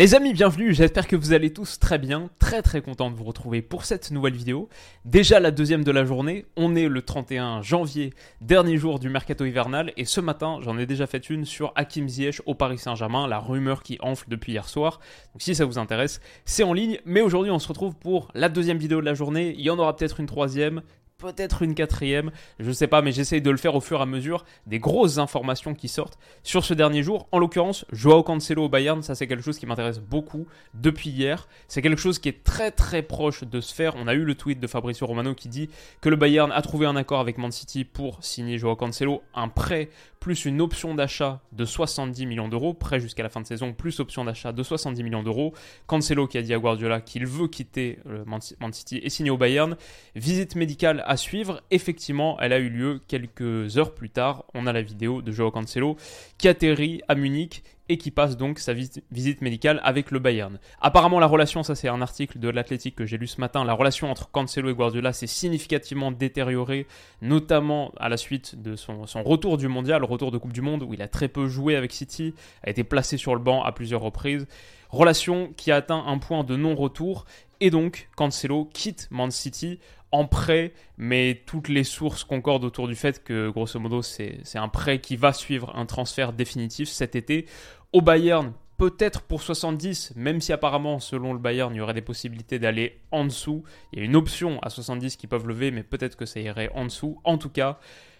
Les amis, bienvenue, j'espère que vous allez tous très bien, très très content de vous retrouver pour cette nouvelle vidéo. Déjà la deuxième de la journée, on est le 31 janvier, dernier jour du mercato hivernal, et ce matin j'en ai déjà fait une sur Hakim Ziyech au Paris Saint-Germain, la rumeur qui enfle depuis hier soir. Donc si ça vous intéresse, c'est en ligne, mais aujourd'hui on se retrouve pour la deuxième vidéo de la journée, il y en aura peut-être une troisième, peut-être une quatrième, je sais pas, mais j'essaye de le faire au fur et à mesure des grosses informations qui sortent sur ce dernier jour. En l'occurrence, Joao Cancelo au Bayern, ça c'est quelque chose qui m'intéresse beaucoup depuis hier. C'est quelque chose qui est très très proche de se faire. On a eu le tweet de Fabrizio Romano qui dit que le Bayern a trouvé un accord avec Man City pour signer Joao Cancelo, un prêt plus une option d'achat de 70 millions d'euros, prêt jusqu'à la fin de saison, plus option d'achat de 70 millions d'euros. Cancelo qui a dit à Guardiola qu'il veut quitter Man City et signer au Bayern. Visite médicale suivre. Effectivement, elle a eu lieu quelques heures plus tard. On a la vidéo de Joao Cancelo qui atterrit à Munich et qui passe donc sa visite médicale avec le Bayern. Apparemment, la relation, ça c'est un article de l'Athletic que j'ai lu ce matin, la relation entre Cancelo et Guardiola s'est significativement détériorée, notamment à la suite de son, son, retour du mondial, retour de Coupe du Monde, où il a très peu joué avec City, a été placé sur le banc à plusieurs reprises. Relation qui a atteint un point de non-retour, et donc Cancelo quitte Man City en prêt, mais toutes les sources concordent autour du fait que, grosso modo, c'est un prêt qui va suivre un transfert définitif cet été. Au Bayern, peut-être pour 70, même si apparemment, selon le Bayern, il y aurait des possibilités d'aller en dessous. Il y a une option à 70 qui peuvent lever, mais peut-être que ça irait en dessous. En tout cas,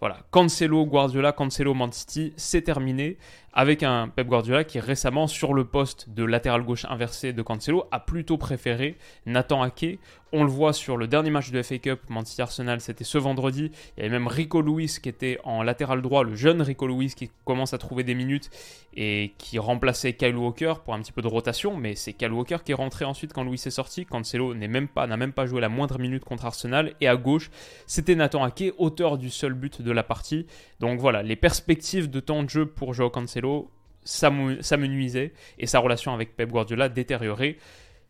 voilà, Cancelo, Guardiola, Cancelo, Man City, c'est terminé avec un Pep Guardiola qui récemment, sur le poste de latéral gauche inversé de Cancelo, a plutôt préféré Nathan Ake. On le voit sur le dernier match de FA Cup, Manchester Arsenal, c'était ce vendredi. Il y avait même Rico Lewis qui était en latéral droit, le jeune Rico Lewis qui commence à trouver des minutes et qui remplaçait Kyle Walker pour un petit peu de rotation. Mais c'est Kyle Walker qui est rentré ensuite quand Lewis est sorti. Cancelo n'est même pas, n'a même pas joué la moindre minute contre Arsenal. Et à gauche, c'était Nathan Ake, auteur du seul but de la partie. Donc voilà, les perspectives de temps de jeu pour Joao Cancelo ça me, nuisait et sa relation avec Pep Guardiola détériorée.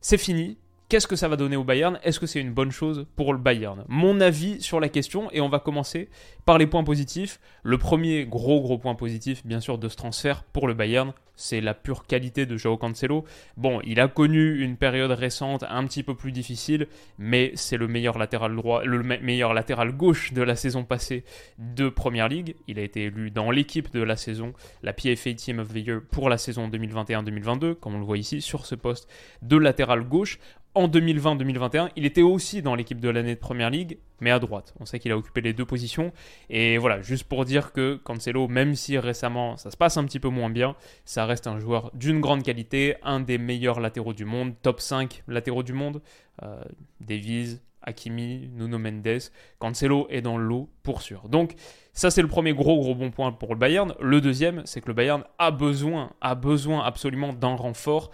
C'est fini. Qu'est-ce que ça va donner au Bayern? Est-ce que c'est une bonne chose pour le Bayern? Mon avis sur la question, et on va commencer par les points positifs. Le premier gros gros point positif, bien sûr, de ce transfert pour le Bayern, c'est la pure qualité de Joao Cancelo. Bon, il a connu une période récente un petit peu plus difficile, mais c'est le meilleur latéral droit, le meilleur latéral gauche de la saison passée de Première League. Il a été élu dans l'équipe de la saison, la PFA Team of the Year pour la saison 2021-2022, comme on le voit ici sur ce poste de latéral gauche en 2020-2021, il était aussi dans l'équipe de l'année de Première Ligue, mais à droite. On sait qu'il a occupé les deux positions. Et voilà, juste pour dire que Cancelo, même si récemment ça se passe un petit peu moins bien, ça reste un joueur d'une grande qualité, un des meilleurs latéraux du monde, top 5 latéraux du monde. Euh, Davies, Hakimi, Nuno Mendes, Cancelo est dans l'eau pour sûr. Donc ça c'est le premier gros gros bon point pour le Bayern. Le deuxième, c'est que le Bayern a besoin, a besoin absolument d'un renfort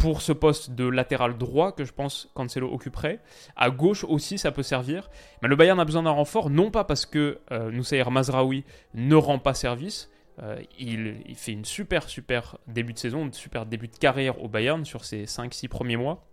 pour ce poste de latéral droit que je pense Cancelo occuperait. À gauche aussi, ça peut servir. Mais le Bayern a besoin d'un renfort, non pas parce que euh, Mazraoui ne rend pas service. Euh, il, fait une super, super début de saison, un super début de carrière au Bayern sur ses 5-6 premiers mois.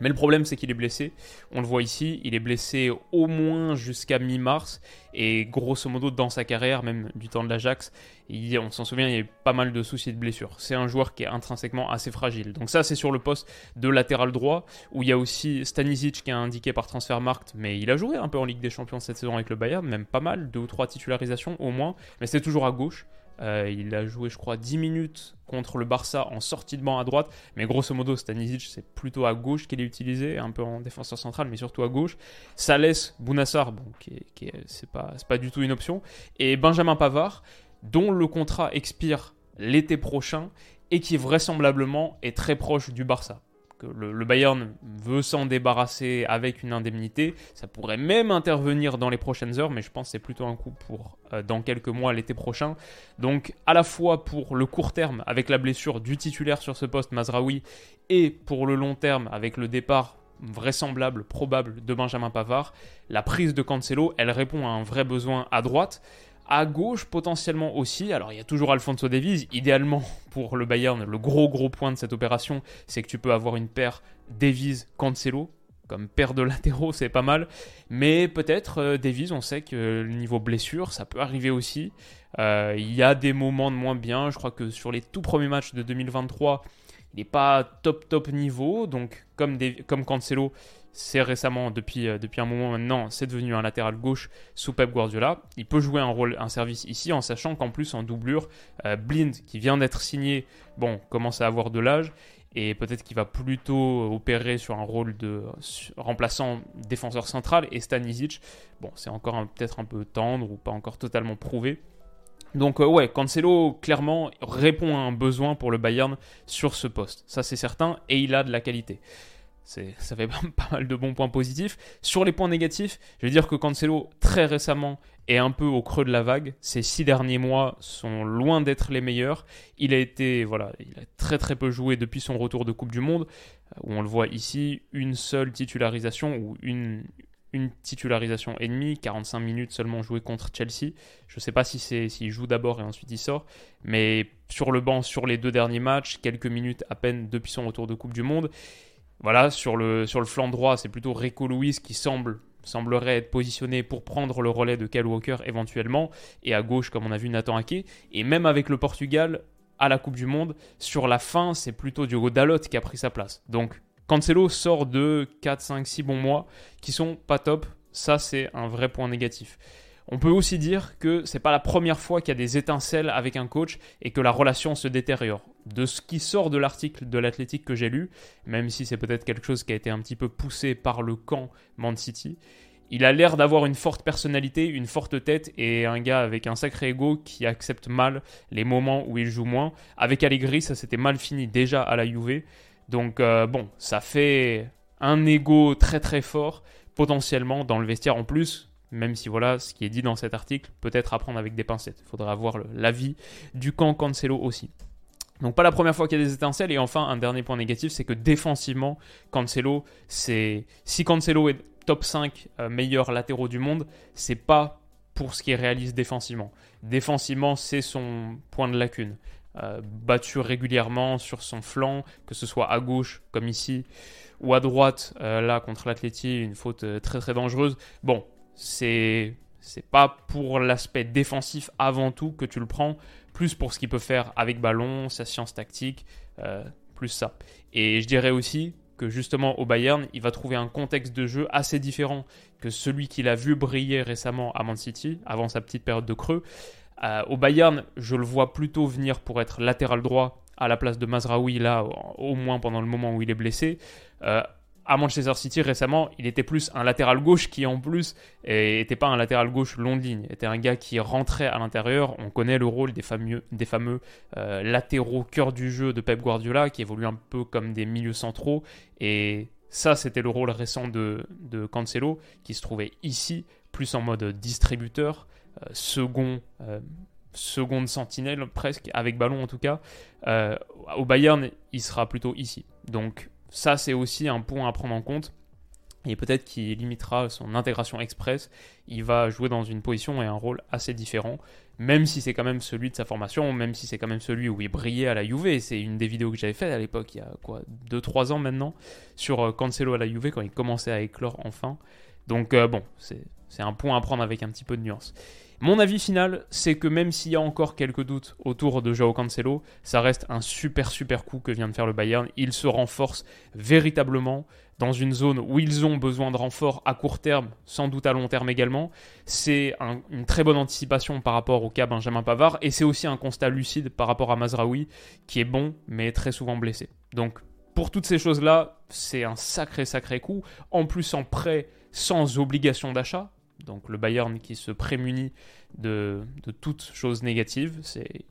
Mais le problème, c'est qu'il est blessé. On le voit ici, il est blessé au moins jusqu'à mi-mars. Et grosso modo, dans sa carrière, même du temps de l'Ajax, on s'en souvient, il y a eu pas mal de soucis de blessure. C'est un joueur qui est intrinsèquement assez fragile. Donc ça, c'est sur le poste de latéral droit, où il y a aussi Stanisic qui est indiqué par Transfermarkt, mais il a joué un peu en Ligue des Champions cette saison avec le Bayern, même pas mal, deux ou trois titularisations au moins. Mais c'est toujours à gauche. Euh, il a joué, je crois, 10 minutes contre le Barça en sortie de banc à droite. Mais grosso modo, Stanisic, c'est plutôt à gauche qu'il est utilisé, un peu en défenseur central, mais surtout à gauche. Laisse Bounassar, qui c'est pas, pas du tout une option. Et Benjamin Pavard, dont le contrat expire l'été prochain et qui vraisemblablement est très proche du Barça le, Bayern veut s'en débarrasser avec une indemnité. Ça pourrait même intervenir dans les prochaines heures, mais je pense que c'est plutôt un coup pour euh, dans quelques mois l'été prochain. Donc à la fois pour le court terme avec la blessure du titulaire sur ce poste Mazraoui et pour le long terme avec le départ vraisemblable, probable de Benjamin Pavard, la prise de Cancelo, elle répond à un vrai besoin à droite. À gauche, potentiellement aussi. Alors, il y a toujours Alfonso Davies. Idéalement, pour le Bayern, le gros gros point de cette opération, c'est que tu peux avoir une paire Davies-Cancelo. Comme paire de latéraux, c'est pas mal. Mais peut-être, euh, on sait que le niveau blessure, ça peut arriver aussi. Euh, il y a des moments de moins bien. Je crois que sur les tout premiers matchs de 2023, il n'est pas top top niveau, donc comme, comme Cancelo, c'est récemment, depuis, euh, depuis un moment maintenant, c'est devenu un latéral gauche sous Pep Guardiola. Il peut jouer un rôle, un service ici, en sachant qu'en plus, en doublure, euh, Blind, qui vient d'être signé, bon, commence à avoir de l'âge, et peut-être qu'il va plutôt opérer sur un rôle de remplaçant défenseur central, et Stanisic, bon, c'est encore peut-être un peu tendre ou pas encore totalement prouvé. Donc euh, ouais, Cancelo clairement répond à un besoin pour le Bayern sur ce poste, ça c'est certain, et il a de la qualité ça fait pas mal de bons points positifs. Sur les points négatifs, je vais dire que Cancelo, très récemment, est un peu au creux de la vague. Ces six derniers mois sont loin d'être les meilleurs. Il a été, voilà, il a très très peu joué depuis son retour de Coupe du Monde, où on le voit ici, une seule titularisation ou une, titularisation et demie, 45 minutes seulement joué contre Chelsea. Je ne sais pas si s'il joue d'abord et ensuite il sort, mais sur le banc sur les deux derniers matchs, quelques minutes à peine depuis son retour de Coupe du Monde. Voilà, sur le, flanc droit, c'est plutôt Rico Luis qui semble semblerait être positionné pour prendre le relais de Kyle Walker éventuellement, et à gauche, comme on a vu, Nathan Ake. Et même avec le Portugal à la Coupe du Monde, sur la fin, c'est plutôt Diogo Dalot qui a pris sa place. Donc, Cancelo sort de 4, 5, 6 bons mois qui sont pas top. Ça, c'est un vrai point négatif. On peut aussi dire que c'est pas la première fois qu'il y a des étincelles avec un coach et que la relation se détériore. De ce qui sort de l'article de l'Athletic que j'ai lu, même si c'est peut-être quelque chose qui a été un petit peu poussé par le camp Man City, il a l'air d'avoir une forte personnalité, une forte tête et un gars avec un sacré ego qui accepte mal les moments où il joue moins. Avec Allegri, ça s'était mal fini déjà à la Juve. Donc euh, bon, ça fait un ego très très fort potentiellement dans le vestiaire en plus même si voilà, ce qui est dit dans cet article peut être à prendre avec des pincettes. Il faudra avoir l'avis du camp Cancelo aussi. Donc pas la première fois qu'il y a des étincelles. Et enfin, un dernier point négatif, c'est que défensivement, Cancelo, c'est si Cancelo est top 5 euh, meilleurs latéraux du monde, c'est pas pour ce qu'il réalise défensivement. Défensivement, c'est son point de lacune. Euh, battu régulièrement sur son flanc, que ce soit à gauche comme ici, ou à droite, euh, là contre l'Atleti, une faute très très dangereuse. Bon, c'est c'est pas pour l'aspect défensif avant tout que tu le prends, plus pour ce qu'il peut faire avec ballon, sa science tactique, euh, plus ça. Et je dirais aussi que justement au Bayern, il va trouver un contexte de jeu assez différent que celui qu'il a vu briller récemment à Man City, avant sa petite période de creux. Euh, au Bayern, je le vois plutôt venir pour être latéral droit à la place de Mazraoui, là, au moins pendant le moment où il est blessé. Euh, à Manchester City récemment, il était plus un latéral gauche qui en plus n'était pas un latéral gauche long de ligne, était un gars qui rentrait à l'intérieur. On connaît le rôle des fameux, euh, latéraux cœur du jeu de Pep Guardiola qui évoluent un peu comme des milieux centraux et ça c'était le rôle récent de, de, Cancelo qui se trouvait ici plus en mode distributeur, euh, second. Euh, seconde sentinelle presque, avec ballon en tout cas. au Bayern, il sera plutôt ici. Donc ça, c'est aussi un point à prendre en compte. Et peut-être qu'il limitera son intégration express. Il va jouer dans une position et un rôle assez différent, même si c'est quand même celui de sa formation, même si c'est quand même celui où il brillait à la Juve. C'est une des vidéos que j'avais faites à l'époque, il y a quoi, 2-3 ans maintenant, sur euh, Cancelo à la Juve quand il commençait à éclore enfin. Donc euh, bon, c'est un point à prendre avec un petit peu de nuance. Mon avis final, c'est que même s'il y a encore quelques doutes autour de Joao Cancelo, ça reste un super super coup que vient de faire le Bayern. Il se renforce véritablement dans une zone où ils ont besoin de renfort à court terme, sans doute à long terme également. C'est une très bonne anticipation par rapport au cas Benjamin Pavard et c'est aussi un constat lucide par rapport à Mazraoui qui est bon mais très souvent blessé. Donc pour toutes ces choses-là, c'est un sacré sacré coup. En plus en prêt sans obligation d'achat, donc le Bayern qui se prémunit de, de toute chose négative.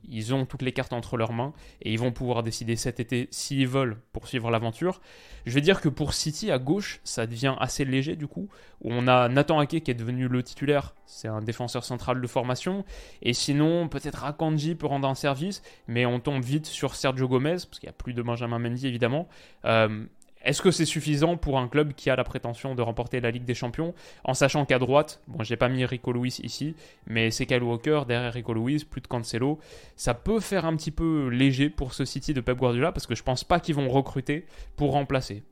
Ils ont toutes les cartes entre leurs mains et ils vont pouvoir décider cet été s'ils veulent poursuivre l'aventure. Je vais dire que pour City à gauche, ça devient assez léger du coup. On a Nathan Ake qui est devenu le titulaire, c'est un défenseur central de formation. Et sinon, peut-être Akanji peut rendre un service, mais on tombe vite sur Sergio Gomez, parce qu'il n'y a plus de Benjamin Mendy évidemment. Euh, est-ce que c'est suffisant pour un club qui a la prétention de remporter la Ligue des Champions En sachant qu'à droite, bon, j'ai pas mis Rico Lewis ici, mais c'est Walker derrière Rico Lewis, plus de Cancelo. Ça peut faire un petit peu léger pour ce City de Pep Guardiola parce que je pense pas qu'ils vont recruter pour remplacer.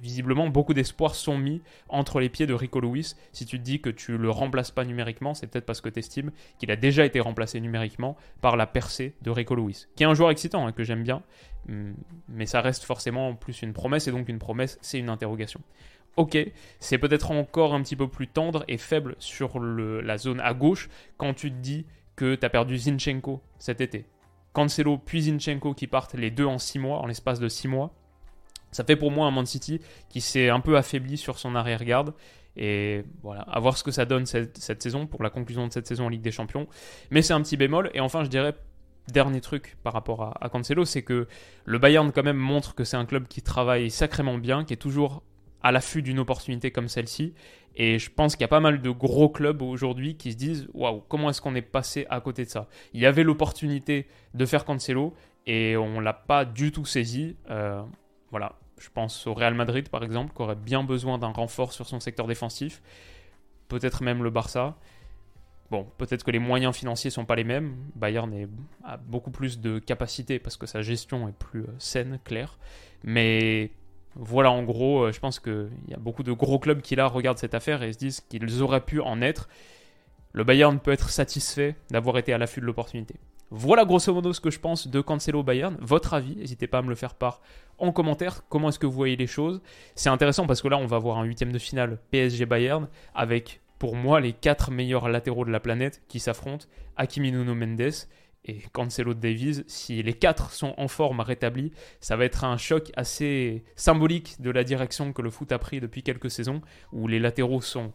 Visiblement, beaucoup d'espoirs sont mis entre les pieds de Rico Lewis. Si tu te dis que tu le remplaces pas numériquement, c'est peut-être parce que tu estimes qu'il a déjà été remplacé numériquement par la percée de Rico Lewis, qui est un joueur excitant, hein, que j'aime bien, hum, mais ça reste forcément plus une promesse, et donc une promesse, c'est une interrogation. Ok, c'est peut-être encore un petit peu plus tendre et faible sur la zone à gauche quand tu te dis que tu as perdu Zinchenko cet été. Cancelo puis Zinchenko qui partent les deux en 6 mois, en l'espace de 6 mois. Ça fait pour moi un Man City qui s'est un peu affaibli sur son arrière-garde. Et voilà, à voir ce que ça donne cette, saison pour la conclusion de cette saison en Ligue des Champions. Mais c'est un petit bémol. Et enfin, je dirais, dernier truc par rapport à, Cancelo, c'est que le Bayern quand même montre que c'est un club qui travaille sacrément bien, qui est toujours à l'affût d'une opportunité comme celle-ci. Et je pense qu'il y a pas mal de gros clubs aujourd'hui qui se disent waouh, comment est-ce qu'on est passé à côté de ça? Il y avait l'opportunité de faire Cancelo et on l'a pas du tout saisi. Euh, voilà, je pense au Real Madrid par exemple, qui aurait bien besoin d'un renfort sur son secteur défensif. Peut-être même le Barça. Bon, peut-être que les moyens financiers sont pas les mêmes. Bayern a beaucoup plus de capacité parce que sa gestion est plus euh, saine, claire. Mais voilà en gros, euh, je pense qu'il y a beaucoup de gros clubs qui là regardent cette affaire et se disent qu'ils auraient pu en être. Le Bayern peut être satisfait d'avoir été à l'affût de l'opportunité. Voilà grosso modo ce que je pense de Cancelo Bayern. Votre avis, n'hésitez pas à me le faire part en commentaire. Comment est-ce que vous voyez les choses? C'est intéressant parce que là, on va voir un huitième de finale PSG Bayern avec, pour moi, les quatre meilleurs latéraux de la planète qui s'affrontent. Hakimi Nuno Mendes et Cancelo Davies. Si les quatre sont en forme rétablis, ça va être un choc assez symbolique de la direction que le foot a pris depuis quelques saisons, où les latéraux sont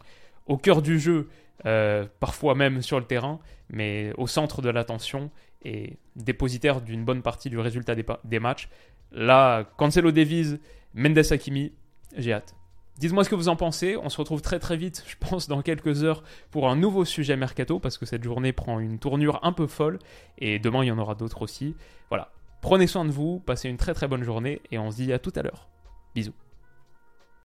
au cœur du jeu, euh, parfois même sur le terrain, mais au centre de l'attention et dépositaire d'une bonne partie du résultat des, matchs. Là, Cancelo Davies, Mendes Hakimi, j'ai hâte. Dites-moi ce que vous en pensez. On se retrouve très très vite, je pense, dans quelques heures pour un nouveau sujet mercato parce que cette journée prend une tournure un peu folle et demain il y en aura d'autres aussi. Voilà. Prenez soin de vous, passez une très très bonne journée et on se dit à tout à l'heure. Bisous.